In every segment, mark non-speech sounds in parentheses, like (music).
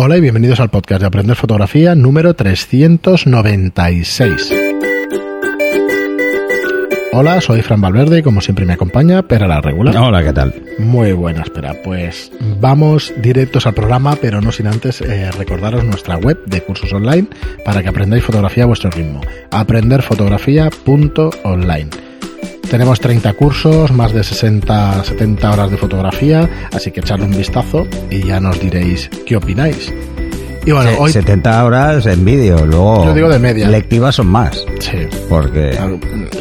Hola y bienvenidos al podcast de Aprender Fotografía número 396. Hola, soy Fran Valverde y como siempre me acompaña Pera la Regular. Hola, ¿qué tal? Muy buena, espera. Pues vamos directos al programa, pero no sin antes eh, recordaros nuestra web de cursos online para que aprendáis fotografía a vuestro ritmo. aprenderfotografía.online. Tenemos 30 cursos, más de 60, 70 horas de fotografía, así que echadle un vistazo y ya nos diréis qué opináis. Y bueno, hoy 70 horas en vídeo, luego yo digo de media. lectivas son más. Sí. Porque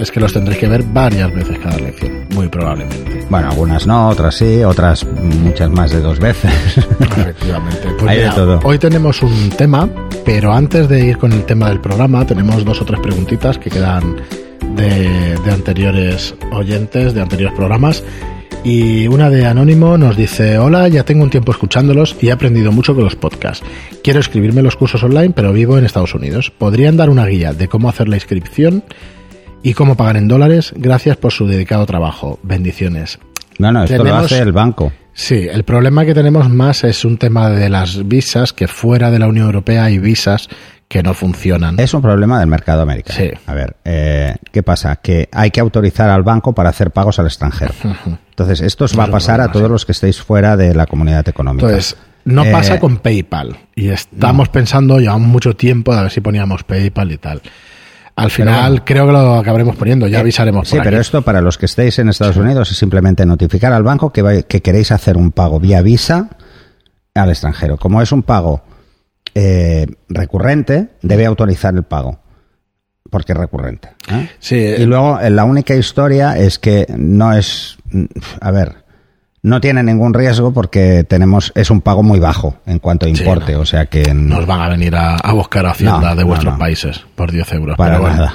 es que los tendréis que ver varias veces cada lección, muy probablemente. Bueno, algunas no, otras sí, otras muchas más de dos veces. (laughs) Efectivamente. Pues Hay de mira, todo. Hoy tenemos un tema, pero antes de ir con el tema del programa, tenemos dos o tres preguntitas que quedan de, de anteriores oyentes, de anteriores programas. Y una de Anónimo nos dice, hola, ya tengo un tiempo escuchándolos y he aprendido mucho con los podcasts. Quiero escribirme los cursos online, pero vivo en Estados Unidos. ¿Podrían dar una guía de cómo hacer la inscripción y cómo pagar en dólares? Gracias por su dedicado trabajo. Bendiciones. No, no, esto lo Tenemos- hace el banco. Sí, el problema que tenemos más es un tema de las visas, que fuera de la Unión Europea hay visas que no funcionan. Es un problema del mercado americano. Sí. A ver, eh, ¿qué pasa? Que hay que autorizar al banco para hacer pagos al extranjero. (laughs) Entonces, esto os va a pasar a todos los que estéis fuera de la comunidad económica. Entonces, no Eh, pasa con PayPal. Y estamos pensando, llevamos mucho tiempo a ver si poníamos PayPal y tal. Al final, bueno. creo que lo acabaremos poniendo, ya avisaremos Sí, por pero aquí. esto para los que estéis en Estados Unidos es simplemente notificar al banco que, vai- que queréis hacer un pago vía Visa al extranjero. Como es un pago eh, recurrente, debe autorizar el pago. Porque es recurrente. ¿eh? Sí, Y luego eh, la única historia es que no es, mm, a ver, no tiene ningún riesgo porque tenemos es un pago muy bajo en cuanto a Sí, importe, no. o sea que nos van a venir a, a buscar a Hacienda No, de vuestros no. países por 10 euros. para pero bueno.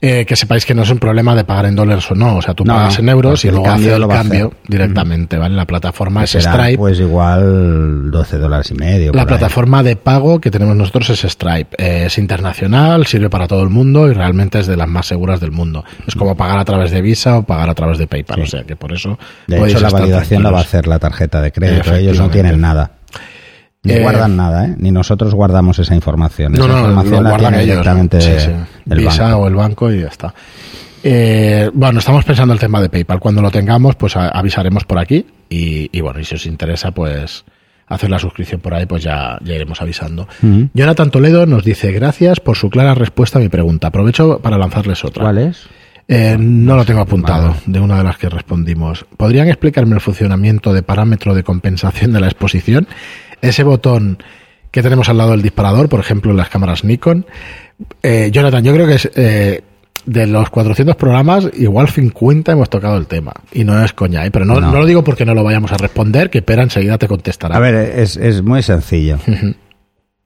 Eh, que sepáis que no es un problema de pagar en dólares o no. O sea, tú No, pagas en euros y luego haces el cambio hacer. directamente, ¿vale? La plataforma es Será, Stripe. pues igual 12 dólares y medio. La ahí. plataforma de pago que tenemos nosotros es Stripe. Eh, es internacional, sirve para todo el mundo y realmente es de las más seguras del mundo. Es como pagar a través de Visa o pagar a través de PayPal. Sí. O sea que por eso. De hecho, la validación la va a hacer la tarjeta de crédito. Ellos no tienen nada. Ni Eh, guardan nada, ¿eh? Ni nosotros guardamos esa información. No, esa no, información lo la guardan ellos. directamente Sí, sí. del Visa banco. o el banco y ya está. Eh, bueno, estamos pensando el tema de PayPal. Cuando lo tengamos, pues a- avisaremos por aquí. Y, y bueno, y si os interesa, pues hacer la suscripción por ahí, pues ya, ya iremos avisando. Ujú. Jonathan Toledo nos dice gracias por su clara respuesta a mi pregunta. Aprovecho para lanzarles otra. ¿Cuál es? Eh, no lo tengo apuntado Vale. de una de las que respondimos. ¿Podrían explicarme el funcionamiento de parámetro de compensación de la exposición? Ese botón que tenemos al lado del disparador, por ejemplo, en las cámaras Nikon. Eh, Jonathan, yo creo que es, eh, de los 400 programas, igual 50 hemos tocado el tema. Y no es coña, ¿eh? pero no, No. no lo digo porque no lo vayamos a responder, que Pera enseguida te contestará. A ver, es, es muy sencillo. (laughs)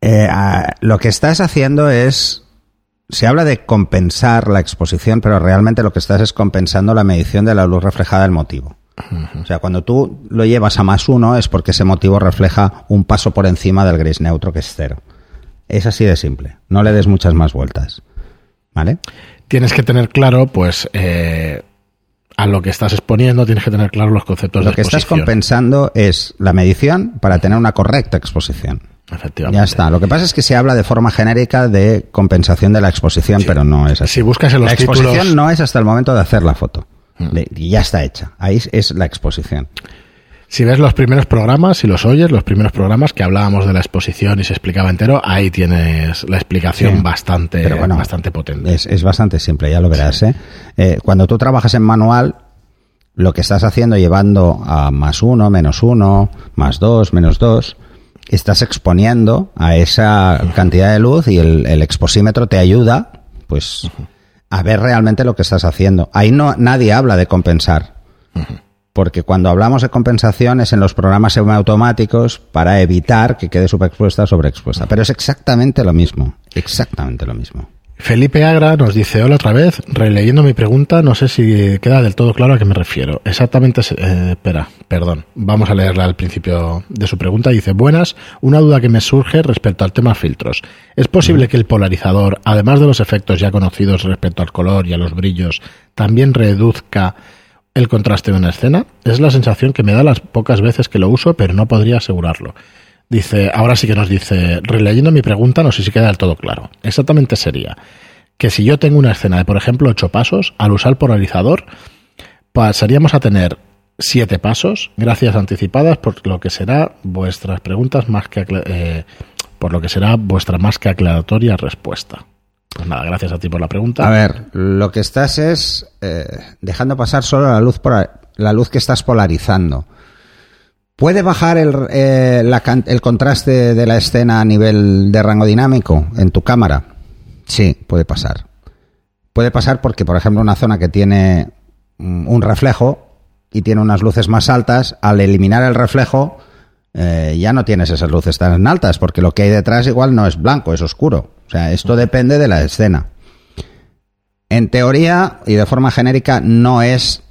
Eh, a- lo que estás haciendo es. Se habla de compensar la exposición, pero realmente lo que estás es compensando la medición de la luz reflejada del motivo. O sea, cuando tú lo llevas a más uno es porque ese motivo refleja un paso por encima del gris neutro, que es cero. Es así de simple. No le des muchas más vueltas. ¿Vale? Tienes que tener claro, pues, eh, a lo que estás exponiendo, tienes que tener claro los conceptos Lo de que estás compensando es la medición para tener una correcta exposición. Efectivamente. Ya está. Lo que pasa es que se habla de forma genérica de compensación de la exposición, pero no es así. Si buscas en los la exposición títulos- no es hasta el momento de hacer la foto. Ya está hecha. Ahí es la exposición. Si ves los primeros programas, si los oyes, los primeros programas que hablábamos de la exposición y se explicaba entero, ahí tienes la explicación Sí. bastante, bueno, bastante potente. Es, es bastante simple, ya lo verás. ¿eh? Eh, cuando tú trabajas en manual, lo que estás haciendo llevando a más uno, menos uno, más dos, menos dos, estás exponiendo a esa cantidad de luz y el, el exposímetro te ayuda, pues, a ver realmente lo que estás haciendo. Ahí no nadie habla de compensar. Porque cuando hablamos de compensación es en los programas semiautomáticos para evitar que quede subexpuesta o sobreexpuesta. Pero es exactamente lo mismo. Exactamente lo mismo. Felipe Agra nos dice, hola otra vez, releyendo mi pregunta, no sé si queda del todo claro a qué me refiero. Exactamente, eh, espera, perdón, vamos a leerla al principio de su pregunta. Dice, buenas, una duda que me surge respecto al tema filtros. ¿Es posible que el polarizador, además de los efectos ya conocidos respecto al color y a los brillos, también reduzca el contraste de una escena? Es la sensación que me da las pocas veces que lo uso, pero no podría asegurarlo. Dice, ahora sí que nos dice, releyendo mi pregunta, no sé si queda del todo claro. Exactamente sería que si yo tengo una escena de, por ejemplo, ocho pasos, al usar polarizador, pasaríamos a tener siete pasos, gracias anticipadas por lo que será vuestras preguntas más que eh, por lo que será vuestra más que aclaratoria respuesta. Pues nada, gracias a ti por la pregunta. A ver, lo que estás es eh, dejando pasar solo la luz por la luz que estás polarizando. ¿Puede bajar el, eh, el contraste de la escena a nivel de rango dinámico en tu cámara? Sí, puede pasar. Puede pasar porque, por ejemplo, una zona que tiene mm, un reflejo y tiene unas luces más altas, al eliminar el reflejo, eh, ya no tienes esas luces tan altas, porque lo que hay detrás igual no es blanco, es oscuro. O sea, esto depende de la escena. En teoría y de forma genérica no es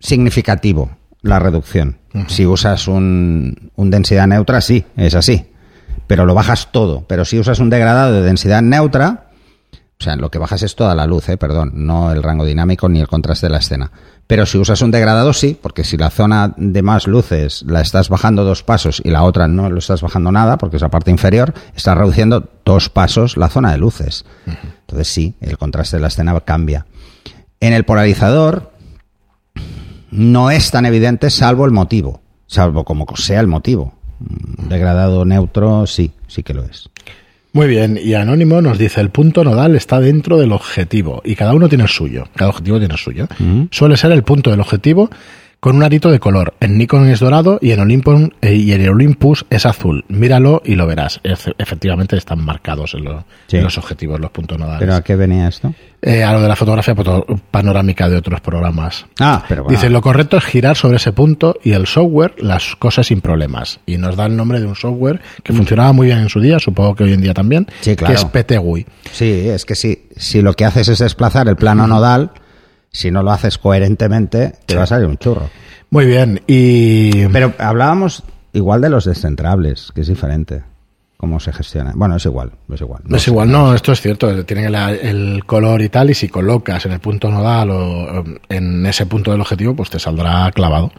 significativo la reducción. Si usas un, un, densidad neutra, sí, es así. Pero lo bajas todo. Pero si usas un degradado de densidad neutra, o sea, lo que bajas es toda la luz, ¿eh? perdón, no el rango dinámico ni el contraste de la escena. Pero si usas un degradado, sí, porque si la zona de más luces la estás bajando dos pasos y la otra no lo estás bajando nada, porque es la parte inferior, estás reduciendo dos pasos la zona de luces. Entonces sí, el contraste de la escena cambia. En el polarizador no es tan evidente salvo el motivo, salvo como sea el motivo. Degradado neutro, sí, sí que lo es. Muy bien, y Anónimo nos dice el punto nodal está dentro del objetivo y cada uno tiene el suyo, cada objetivo tiene el suyo. Suele ser el punto del objetivo con un arito de color. En Nikon es dorado y en, Olympus, eh, y en Olympus es azul. Míralo y lo verás. efectivamente están marcados en, los objetivos los puntos nodales. ¿Pero a qué venía esto? Eh, a lo de la fotografía panorámica de otros programas. Ah, pero Dice, lo correcto es girar sobre ese punto y el software las cosas sin problemas. Y nos da el nombre de un software que funcionaba muy bien en su día, supongo que hoy en día también, que es PTGUI. Sí, es que si, si lo que haces es desplazar el plano nodal si no lo haces coherentemente, te va a salir un churro. Muy bien, y... Pero hablábamos igual de los descentrables, que es diferente. Cómo se gestiona. Bueno, es igual, es igual. No es igual, no, esto es cierto. Tienen el, color y tal, y si colocas en el punto nodal o en ese punto del objetivo, pues te saldrá clavado.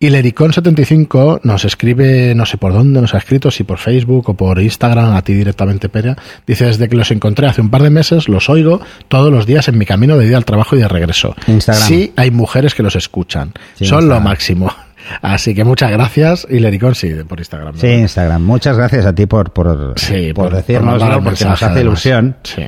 Y Lericón75 nos escribe, no sé por dónde nos ha escrito, si por Facebook o por Instagram, a ti directamente, Perea. Dice, desde que los encontré hace un par de meses, los oigo todos los días en mi camino de ida al trabajo y de regreso. Instagram. Sí, hay mujeres que los escuchan. Son lo máximo. (laughs) Así que muchas gracias y Lericón sí, por Instagram. Sí, Instagram. Muchas gracias a ti por, por, por, decirnos, porque nos hace ilusión. Sí.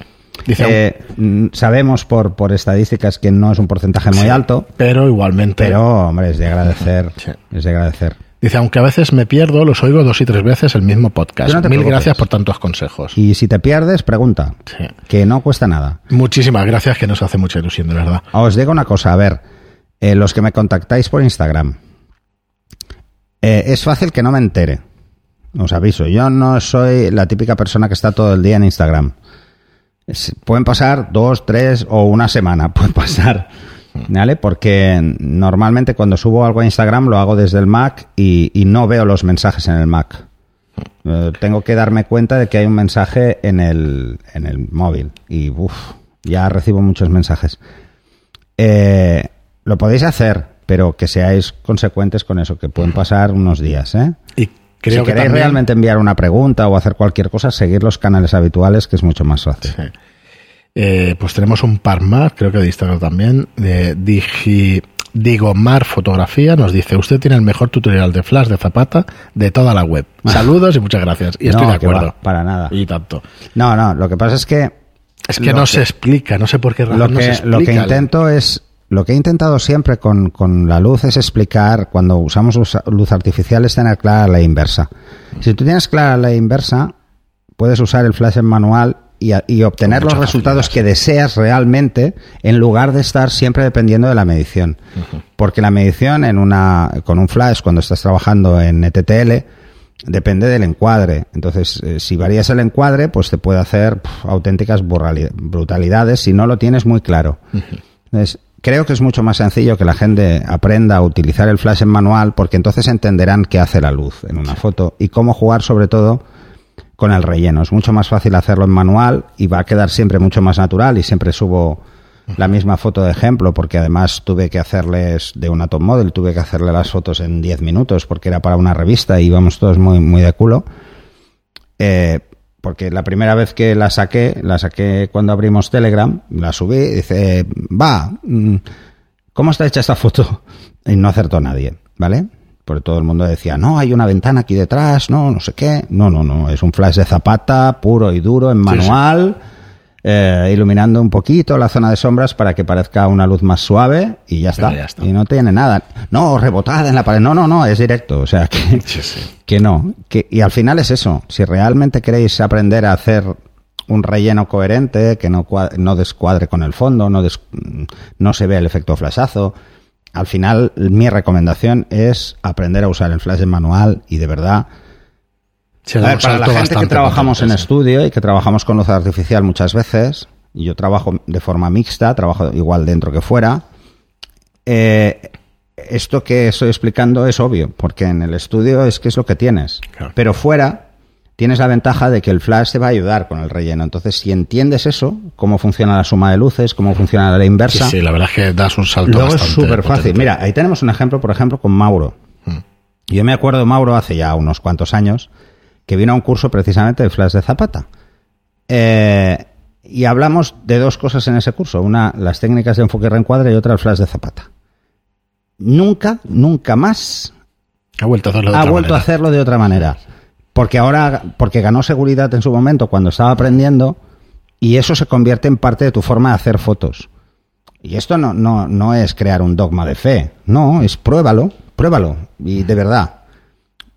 Dice, eh, sabemos por, por estadísticas que no es un porcentaje muy alto. Pero igualmente. Pero, hombre, es de agradecer. Es de agradecer. Dice, aunque a veces me pierdo, los oigo dos y tres veces el mismo podcast. Mil gracias por tantos consejos. Y si te pierdes, pregunta. Que no cuesta nada. Muchísimas gracias, que nos hace mucha ilusión, de verdad. Os digo una cosa, a ver, eh, los que me contactáis por Instagram, eh, es fácil que no me entere. Os aviso, yo no soy la típica persona que está todo el día en Instagram pueden pasar dos, tres o una semana, (laughs) pueden pasar. ¿Vale? Porque normalmente cuando subo algo a Instagram lo hago desde el Mac y, no veo los mensajes en el Mac. Eh, tengo que darme cuenta de que hay un mensaje en el, en el móvil y ya recibo muchos mensajes. Eh, lo podéis hacer, pero que seáis consecuentes con eso, que pueden pasar unos días. ¿eh? Creo si queréis realmente enviar una pregunta o hacer cualquier cosa, seguir los canales habituales, que es mucho más fácil. Eh, pues tenemos un par más, creo que de Instagram también, de Digi, Digomar Fotografía, nos dice, usted tiene el mejor tutorial de flash de Zapata de toda la web. (laughs) Saludos y muchas gracias. Y estoy de acuerdo. para nada. Y tanto. No, no, lo que pasa es que... Es que no se explica, no sé por qué razón lo que, Lo que intento es lo que he intentado siempre con, con, la luz es explicar, cuando usamos luz artificial, es tener clara la inversa. Si tú tienes clara la inversa, puedes usar el flash en manual y, y obtener los resultados que deseas realmente en lugar de estar siempre dependiendo de la medición. Porque la medición en una, con un flash, cuando estás trabajando en ETTL, depende del encuadre. Entonces, eh, si varías el encuadre, pues te puede hacer auténticas brutalidades si no lo tienes muy claro. Entonces, creo que es mucho más sencillo que la gente aprenda a utilizar el flash en manual porque entonces entenderán qué hace la luz en una foto y cómo jugar sobre todo con el relleno. Es mucho más fácil hacerlo en manual y va a quedar siempre mucho más natural y siempre subo la misma foto de ejemplo, porque además tuve que hacerles de un Atom Model, tuve que hacerle las fotos en 10 minutos porque era para una revista y íbamos todos muy, muy de culo. Eh, porque la primera vez que la saqué, la saqué cuando abrimos Telegram, la subí y dice, va, mm, ¿cómo está hecha esta foto? Y no acertó nadie, ¿vale? Porque todo el mundo decía, no, hay una ventana aquí detrás, no, no sé qué. No, no, no, es un flash de zapata puro y duro en manual. Eh, iluminando un poquito la zona de sombras para que parezca una luz más suave y ya está. ya está. Y no tiene nada. No, rebotada en la pared. No, no, no, es directo. O sea, (laughs) que, Sí, sí. que no. Que, y al final es eso. Si realmente queréis aprender a hacer un relleno coherente, que no, no descuadre con el fondo, no, des- no se ve el efecto flashazo, al final mi recomendación es aprender a usar el flash en manual y de verdad A ver, para la gente que trabajamos en estudio y que trabajamos con luz artificial muchas veces, y yo trabajo de forma mixta, trabajo igual dentro que fuera, eh, esto que estoy explicando es obvio, porque en el estudio es que es lo que tienes. Claro. Pero fuera tienes la ventaja de que el flash te va a ayudar con el relleno. Entonces, si entiendes eso, cómo funciona la suma de luces, cómo funciona la inversa, sí, la verdad es que das un salto Luego es súper fácil. Mira, ahí tenemos un ejemplo, por ejemplo, con Mauro. Mm. Yo me acuerdo de Mauro hace ya unos cuantos años que vino a un curso precisamente de Flash de Zapata. Eh, y hablamos de dos cosas en ese curso. Una, las técnicas de enfoque y reencuadre y otra, el Flash de Zapata. Nunca, nunca más Ha vuelto a hacerlo de ha otra vuelto a hacerlo de otra manera. Porque ahora, porque ganó seguridad en su momento cuando estaba aprendiendo y eso se convierte en parte de tu forma de hacer fotos. Y esto no, no, no es crear un dogma de fe, no, es pruébalo, pruébalo. Y de verdad,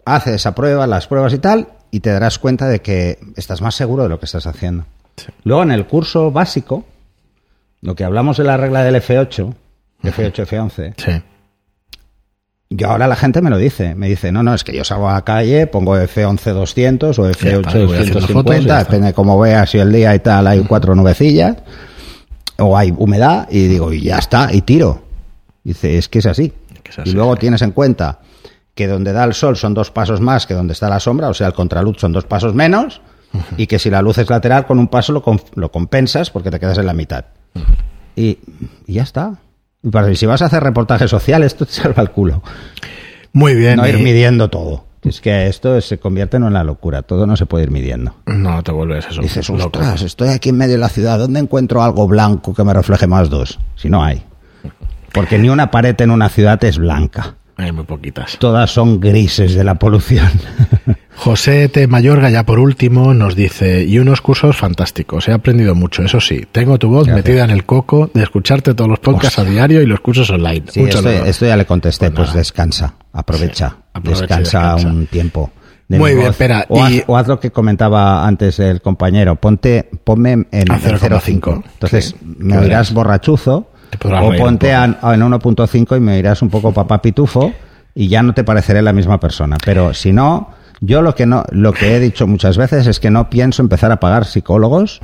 hace esa prueba, las pruebas y tal, y te darás cuenta de que estás más seguro de lo que estás haciendo. Sí. Luego en el curso básico, lo que hablamos de la regla del F8, F8, F11, Sí. yo ahora la gente me lo dice, me dice, no, no, es que yo salgo a la calle, pongo F11 200 o Ya está, y voy haciendo fotos y ya 250, está. depende de cómo veas, si el día y tal hay cuatro nubecillas, o hay humedad, y digo, y ya está, y tiro. Dice, es que es así. Que es así, y luego sí. tienes en cuenta que donde da el sol son dos pasos más que donde está la sombra, o sea, el contraluz son dos pasos menos, y que si la luz es lateral, con un paso lo, lo compensas porque te quedas en la mitad. y, y ya está. Y para- si vas a hacer reportajes sociales, esto te salva el culo. Muy bien. No ir y- midiendo todo. Es que esto se convierte en una locura. Todo no se puede ir midiendo. No te vuelves eso. Dices, ostras, estoy aquí en medio de la ciudad. ¿Dónde encuentro algo blanco que me refleje más dos? Si no hay. Porque ni una pared en una ciudad es blanca. Hay muy poquitas. Todas son grises de la polución. (laughs) José T. Mayorga, ya por último, nos dice, y unos cursos fantásticos, he aprendido mucho, eso sí, tengo tu voz Gracias. metida en el coco de escucharte todos los podcasts a diario y los cursos online. Sí, esto, esto ya le contesté. Pues Pues, descansa. Aprovecha. Sí, aprovecha descansa, descansa. un tiempo. de Muy bien, voz. espera, O, y- haz, o haz lo que comentaba antes el compañero. Ponte, ponme en, en A 0,5. 0,5. Entonces Sí, me verás. borrachuzo. O ponte a- a- en 1.5 y me oirás un poco papá pitufo y ya no te pareceré la misma persona. Pero si no, yo lo que no, lo que he dicho muchas veces es que no pienso empezar a pagar psicólogos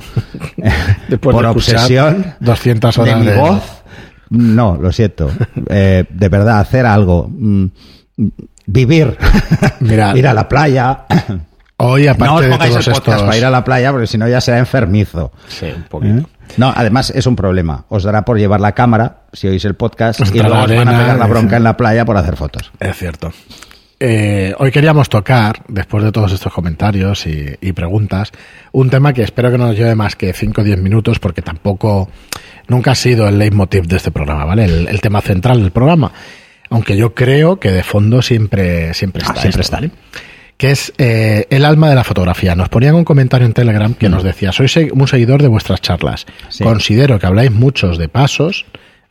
(laughs) por de obsesión 200 de horas mi de- voz. No, lo siento. Eh, de verdad, hacer algo. Mm, Vivir. (laughs) Mira. (laughs) ir a la playa. Hoy, No aparte os de pongáis todos el podcast estos... para ir a la playa porque si no ya será enfermizo. Sí, un poquito. ¿Eh? No, además es un problema. Os dará por llevar la cámara si oís el podcast y luego os van a pegar la bronca en la playa por hacer fotos. Es cierto. Eh, hoy queríamos tocar, después de todos estos comentarios y, y preguntas, un tema que espero que no nos lleve más que 5 o 10 minutos, porque tampoco, nunca ha sido el leitmotiv de este programa, ¿vale? El, el tema central del programa. Aunque yo creo que de fondo siempre, siempre está. Ah, siempre esto, está. ¿vale? Que es eh, el alma de la fotografía. Nos ponían un comentario en Telegram que nos decía, soy un seguidor de vuestras charlas. Mm. Sí. Considero que habláis muchos de pasos,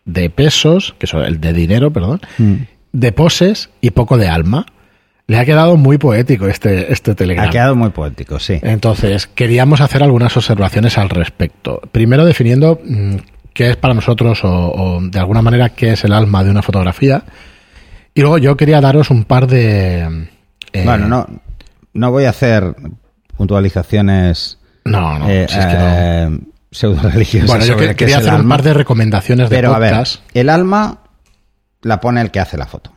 de pesos, que son el de dinero, perdón, Mm. de poses y poco de alma. Le ha quedado muy poético este, este telegram. Ha quedado muy poético, sí. Entonces, queríamos hacer algunas observaciones al respecto. Primero, definiendo mm, qué es para nosotros o, o, de alguna manera qué es el alma de una fotografía. Y luego yo quería daros un par de... eh, bueno, no, no voy a hacer puntualizaciones No, no, eh, si es que no. eh, pseudo-religiosas Bueno, yo que- quería hacer un alma. par de recomendaciones de Pero a ver, el alma la pone el que hace la foto.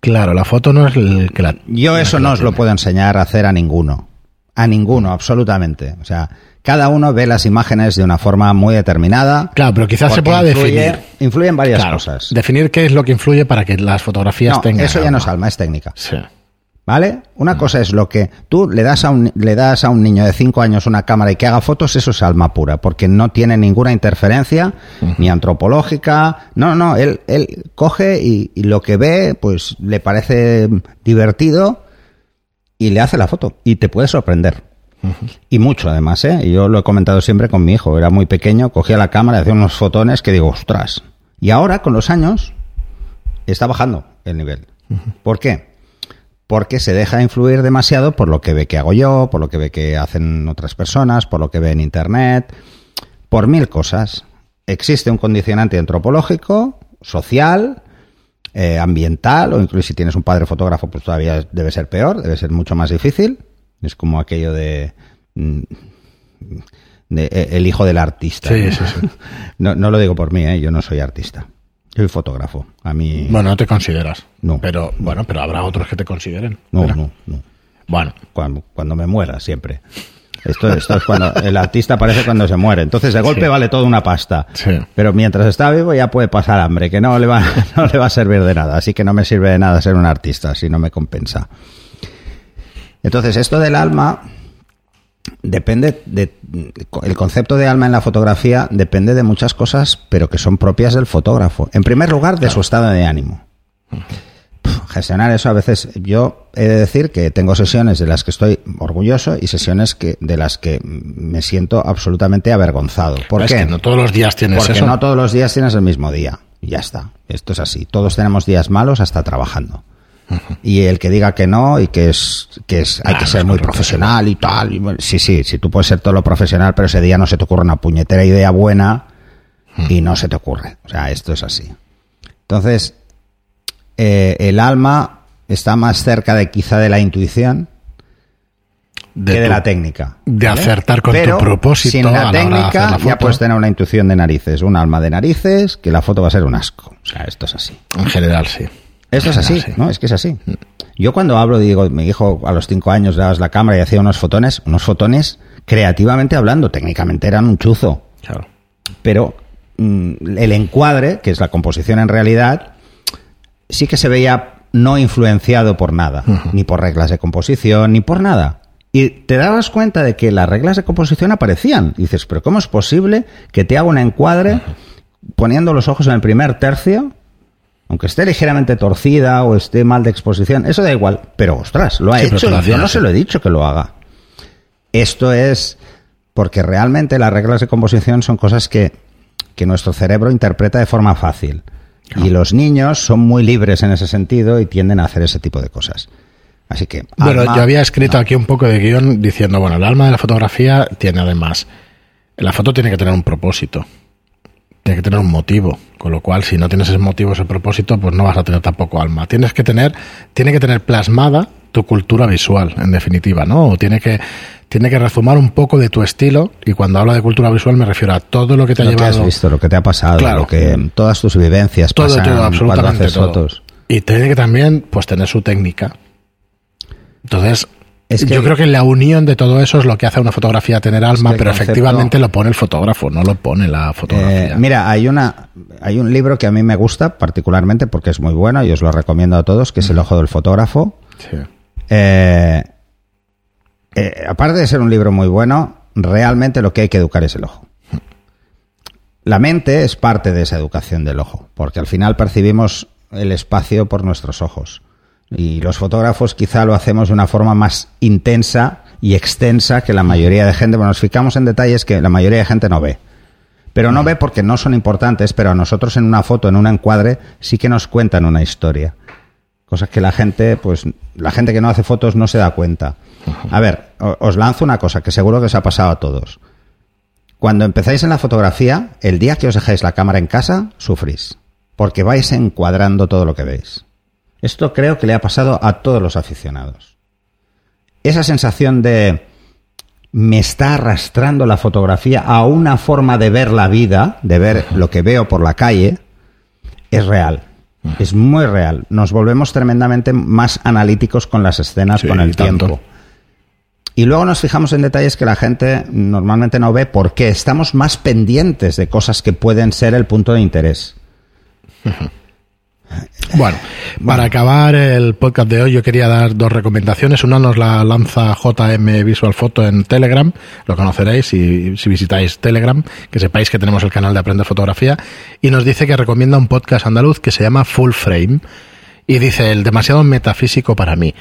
Claro, la foto no es el que la... Yo la eso no os lo puedo enseñar a hacer a ninguno. A ninguno, absolutamente. O sea, cada uno ve las imágenes de una forma muy determinada. Claro, pero quizás se pueda influye- definir. Influyen varias Claro, cosas. Definir qué es lo que influye para que las fotografías No, tengan. eso ya no es alma, es técnica. Sí. ¿Vale? Una cosa es lo que tú le das a un, le das a un niño de 5 años una cámara y que haga fotos, eso es alma pura, porque no tiene ninguna interferencia, ni antropológica. No, no, él, él coge y, y lo que ve, pues le parece divertido y le hace la foto. Y te puede sorprender. Y mucho además, ¿eh? Yo lo he comentado siempre con mi hijo. Era muy pequeño, cogía la cámara y hacía unos fotones que digo, ostras. Y ahora, con los años, está bajando el nivel. ¿Por qué? Porque se deja influir demasiado por lo que ve que hago yo, por lo que ve que hacen otras personas, por lo que ve en Internet, por mil cosas. Existe un condicionante antropológico, social, eh, ambiental, o incluso si tienes un padre fotógrafo, pues todavía debe ser peor, debe ser mucho más difícil. Es como aquello de... mm, de, eh, el hijo del artista. Sí, ¿no? sí, sí. (laughs) No, no lo digo por mí, ¿eh? yo no soy artista. Soy fotógrafo. A mí... Bueno, no te consideras. No. Pero, bueno, pero habrá otros que te consideren. no, no, no. Bueno, Cuando, cuando me muera, siempre. Esto, esto es cuando (laughs) el artista aparece cuando se muere. Entonces, de golpe Sí. vale toda una pasta. Sí. Pero mientras está vivo ya puede pasar hambre, que no le, va, (laughs) no le va a servir de nada. Así que no me sirve de nada ser un artista, si no me compensa. Entonces, esto del alma depende de el concepto de alma en la fotografía depende de muchas cosas, pero que son propias del fotógrafo. En primer lugar, de su estado de ánimo. Gestionar eso a veces, yo he de decir que tengo sesiones de las que estoy orgulloso y sesiones que de las que me siento absolutamente avergonzado. ¿Por es qué? que no todos los días tienes Porque eso. no todos los días tienes el mismo día. Ya está. Esto es así. Todos tenemos días malos hasta trabajando. Y el que diga que no y que es que es hay Ah, que ser muy profesional y tal. y bueno, sí, sí, sí, tú puedes ser todo lo profesional, pero ese día no se te ocurre una puñetera idea buena y no se te ocurre. O sea, esto es así. Entonces, eh, el alma está más cerca de quizá de la intuición de que de la técnica. de ¿vale? acertar con tu propósito Sin la técnica la ya puedes tener una intuición de narices, un alma de narices, que la foto va a ser un asco. O sea, esto es así. En general, sí. Esto es así, sí. ¿no? Es que es así. Yo cuando hablo, digo, mi hijo a los cinco años le dabas la cámara y hacía unos fotones, unos fotones creativamente hablando, técnicamente eran un chuzo Claro. pero mm, el encuadre, que es la composición en realidad, sí que se veía no influenciado por nada, ni por reglas de composición, ni por nada. Y te dabas cuenta de que las reglas de composición aparecían. Y dices, pero ¿cómo es posible que te haga un encuadre poniendo los ojos en el primer tercio? Aunque esté ligeramente torcida o esté mal de exposición, eso da igual. Pero ostras, lo ha Sí, hecho. Yo no se lo he dicho que lo haga. Esto es porque realmente las reglas de composición son cosas que, que nuestro cerebro interpreta de forma fácil. Y los niños son muy libres en ese sentido y tienden a hacer ese tipo de cosas. Así que. Bueno, alma- yo había escrito no. aquí un poco de guion diciendo, bueno, el alma de la fotografía tiene además, la foto tiene que tener un propósito, tiene que tener un motivo, con lo cual si no tienes ese motivo, ese propósito, pues no vas a tener tampoco alma. Tienes que tener, tiene que tener plasmada tu cultura visual, en definitiva, ¿no? O tiene que, tiene que rezumar un poco de tu estilo, y cuando hablo de cultura visual me refiero a todo lo que te ha Lo que llevado. has visto, lo que te ha pasado, Claro. lo que todas tus vivencias todo, pasan todo, cuando absolutamente haces todo. fotos. Y tiene que también, pues, tener su técnica. Entonces, Es que- yo creo que la unión de todo eso es lo que hace a una fotografía tener alma, pero concepto- efectivamente lo pone el fotógrafo, no lo pone la fotografía. Eh, mira, hay una hay un libro que a mí me gusta particularmente porque es muy bueno y os lo recomiendo a todos, que es El ojo del fotógrafo. Sí. Eh, eh, aparte de ser un libro muy bueno, realmente lo que hay que educar es el ojo. La mente es parte de esa educación del ojo, porque al final percibimos el espacio por nuestros ojos. Y los fotógrafos quizá lo hacemos de una forma más intensa y extensa que la mayoría de gente. Bueno, nos fijamos en detalles que la mayoría de gente no ve. Pero no ve porque no son importantes, pero a nosotros en una foto, en un encuadre, sí que nos cuentan una historia. Cosas que la gente, pues, la gente que no hace fotos no se da cuenta. A ver, os lanzo una cosa que seguro que os ha pasado a todos. Cuando empezáis en la fotografía, el día que os dejáis la cámara en casa, sufrís. Porque vais encuadrando todo lo que veis. Esto creo que le ha pasado a todos los aficionados. Esa sensación de me está arrastrando la fotografía a una forma de ver la vida, de ver lo que veo por la calle, es real. Es muy real. Nos volvemos tremendamente más analíticos con las escenas Sí, con el tanto. tiempo. Y luego nos fijamos en detalles que la gente normalmente no ve porque estamos más pendientes de cosas que pueden ser el punto de interés. Bueno, para acabar el podcast de hoy yo quería dar dos recomendaciones. Una nos la lanza JM Visual Photo en Telegram, lo conoceréis si, si visitáis Telegram, que sepáis que tenemos el canal de Aprender Fotografía, y nos dice que recomienda un podcast andaluz que se llama Full Frame, y dice el demasiado metafísico para mí.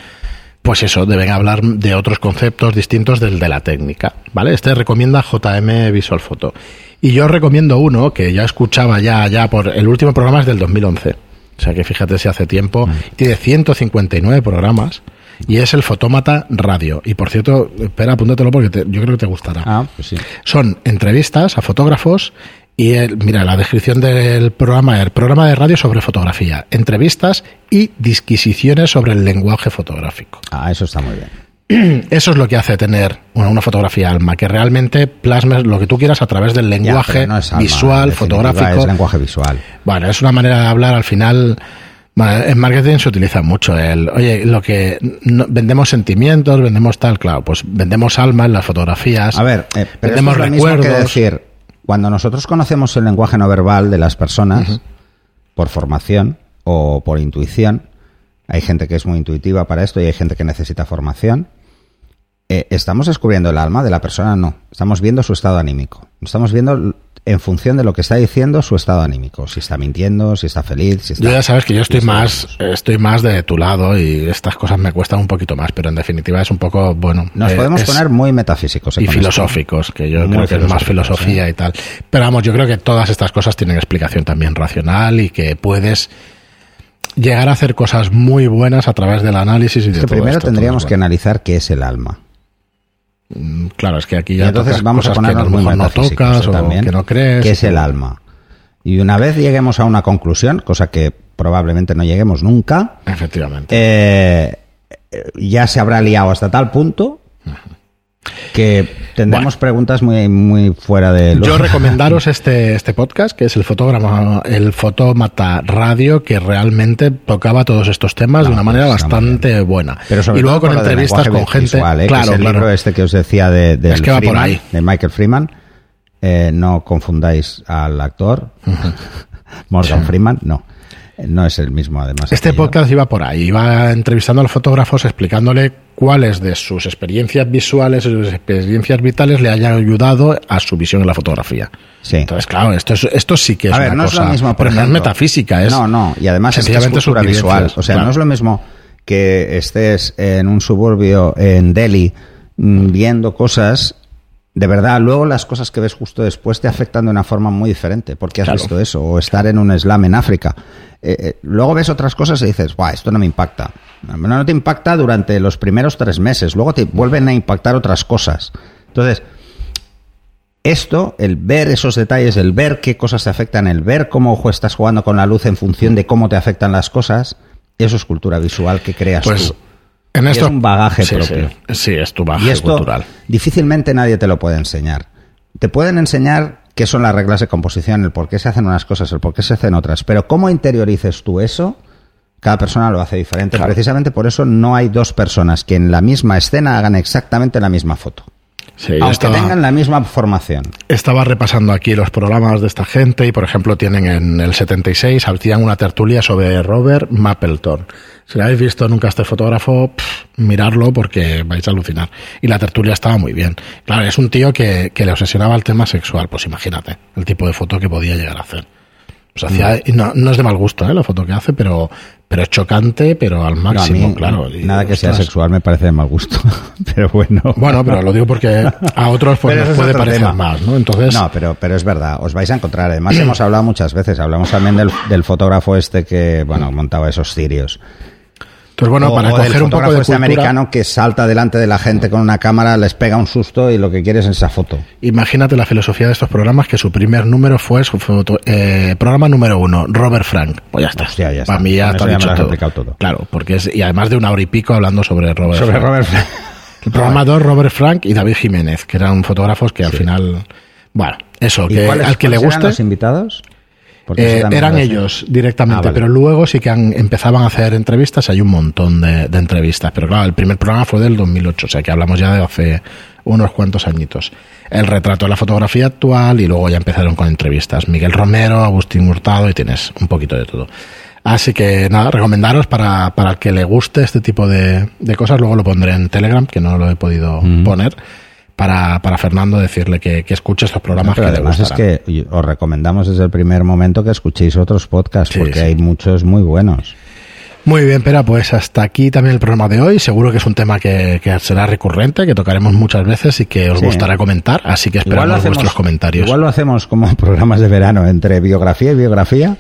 Pues eso, deben hablar de otros conceptos distintos del de la técnica, ¿vale? Este recomienda JM Visual Photo. Y yo recomiendo uno que ya escuchaba ya, ya por el último programa es del 2011 o sea que fíjate si hace tiempo. Mm. Tiene 159 programas y es el Fotómata Radio. Y por cierto, espera, apúntatelo porque yo creo que te gustará. Ah, pues sí. Son entrevistas a fotógrafos y el, mira, la descripción del programa, el programa de radio sobre fotografía, entrevistas y disquisiciones sobre el lenguaje fotográfico. Ah, eso está muy bien. (clears throat) Eso es lo que hace tener una, fotografía alma, que realmente plasmes lo que tú quieras a través del lenguaje visual, fotográfico. Es lenguaje visual. Bueno, es una manera de hablar al final. en marketing se utiliza mucho el, oye, lo que vendemos sentimientos, vendemos tal, claro, pues vendemos alma en las fotografías. A ver, eh, vendemos recuerdos. que decir, cuando nosotros conocemos el lenguaje no verbal de las personas, por formación o por intuición, hay gente que es muy intuitiva para esto y hay gente que necesita formación. Eh, ¿Estamos descubriendo el alma de la persona? No. Estamos viendo su estado anímico. Estamos viendo en función de lo que está diciendo su estado anímico. Si está mintiendo, si está feliz, si está... Yo ya sabes que yo estoy más, estoy más de tu lado y estas cosas me cuestan un poquito más, pero en definitiva es un poco, bueno... Nos eh, podemos poner muy metafísicos. Y filosóficos, que yo creo que es más filosofía y tal. Pero vamos, yo creo que todas estas cosas tienen explicación también racional y que puedes llegar a hacer cosas muy buenas a través del análisis y de que primero tendríamos que analizar qué es el alma. Mm, claro, es que aquí ya entonces vamos a ponernos muy no tocas o también, que no crees. ¿Qué es el alma? Y una vez lleguemos a una conclusión, cosa que probablemente no lleguemos nunca, efectivamente, eh, ya se habrá liado hasta tal punto que tendremos preguntas muy, muy fuera de Yo (laughs) recomendaros este, este podcast, que es el fotograma, el Fotómata Radio, que realmente tocaba todos estos temas de una manera bastante buena. Pero y luego con entrevistas con gente. ¿eh? claro, el libro este que os decía de, de, de Michael Freeman. Eh, no confundáis al actor. (laughs) Morgan Freeman, no. No es el mismo, además. Este podcast iba por ahí, iba entrevistando a los fotógrafos explicándole cuáles de sus experiencias visuales sus experiencias vitales le hayan ayudado a su visión en la fotografía. Sí. Entonces, claro, esto, es, esto sí que es a ver, una no cosa, es lo mismo, pero no es metafísica, es No, no, y además es, que es cultura visual. O sea, no es lo mismo que estés en un suburbio en Delhi mm, viendo cosas de verdad, luego las cosas que ves justo después te afectan de una forma muy diferente, porque has visto eso, o estar en un slam en África. Eh, eh, luego ves otras cosas y dices, Buah, esto no me impacta. No te impacta durante los primeros tres meses, luego te vuelven a impactar otras cosas. Entonces, esto, el ver esos detalles, el ver qué cosas te afectan, el ver cómo estás jugando con la luz en función de cómo te afectan las cosas, eso es cultura visual que creas pues, tú. En esto, es un bagaje propio. Sí, es tu bagaje y esto, cultural. Difícilmente nadie te lo puede enseñar. Te pueden enseñar qué son las reglas de composición, el por qué se hacen unas cosas, el por qué se hacen otras. Pero cómo interiorices tú eso, cada persona lo hace diferente. Precisamente por eso no hay dos personas que en la misma escena hagan exactamente la misma foto. Sí, aunque tengan la misma formación. Estaba repasando aquí los programas de esta gente y, por ejemplo, tienen en el 76, hacían una tertulia sobre Robert Mapleton. Si lo habéis visto nunca este fotógrafo, mirarlo porque vais a alucinar. Y la tertulia estaba muy bien. Claro, es un tío que, que le obsesionaba el tema sexual, pues imagínate el tipo de foto que podía llegar a hacer. Pues hacía, no, no, es de mal gusto ¿eh? la foto que hace, pero, pero es chocante, pero al máximo, claro. nada que sea sexual me parece de mal gusto, (laughs) pero bueno. Bueno, pero lo digo porque a otros pues, les puede parecer más, ¿no? Entonces... No, pero, pero es verdad, os vais a encontrar. Además hemos hablado muchas veces, hablamos también del, del fotógrafo este que, bueno, montaba esos cirios. Entonces, bueno, para coger un poco de este americano que salta delante de la gente con una cámara, les pega un susto y lo que quiere es esa foto. Imagínate la filosofía de estos programas, que su primer número fue su foto, eh, programa número uno, Robert Frank. Pues ya está. ya está. Para mí ya está dicho todo. Claro, porque es, y además de una hora y pico hablando sobre Robert sobre Robert (laughs) Frank. El programa dos, Robert Frank y David Jiménez, que eran fotógrafos que al final... Bueno, eso, que al que le guste... los invitados? Eh, eran ellos directamente, Ah, vale. pero luego sí que han- empezaban a hacer entrevistas. Hay un montón de, de entrevistas, pero claro, el primer programa fue del 2008, o sea que hablamos ya de hace unos cuantos añitos. El retrato de la fotografía actual y luego ya empezaron con entrevistas. Miguel Romero, Agustín Hurtado y tienes un poquito de todo. Así que nada, recomendaros para, para el que le guste este tipo de, de cosas. Luego lo pondré en Telegram, que no lo he podido poner, para, para Fernando decirle que, que escuche estos programas Pero que además es que os recomendamos desde el primer momento que escuchéis otros podcasts, Sí, porque sí. hay muchos muy buenos. Muy bien, Pera, pues hasta aquí también el programa de hoy. Seguro que es un tema que, que será recurrente, que tocaremos muchas veces y que os Sí. gustará comentar, así que esperamos vuestros comentarios. igual lo hacemos como programas de verano, entre biografía y biografía.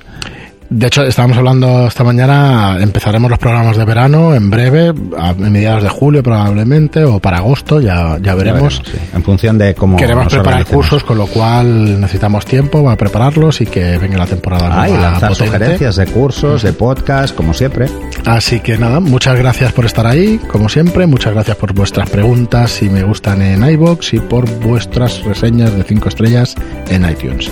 De hecho, estábamos hablando esta mañana, empezaremos los programas de verano en breve, a mediados de julio probablemente, o para agosto, ya, ya Ya veremos. sí. En función de cómo Queremos preparar cursos, con lo cual necesitamos tiempo para prepararlos y que venga la temporada Ah, y nueva lanzar potente. sugerencias de cursos, de podcast, como siempre. Así que nada, muchas gracias por estar ahí, como siempre, muchas gracias por vuestras preguntas si me gustan en iBox y por vuestras reseñas de 5 estrellas en iTunes.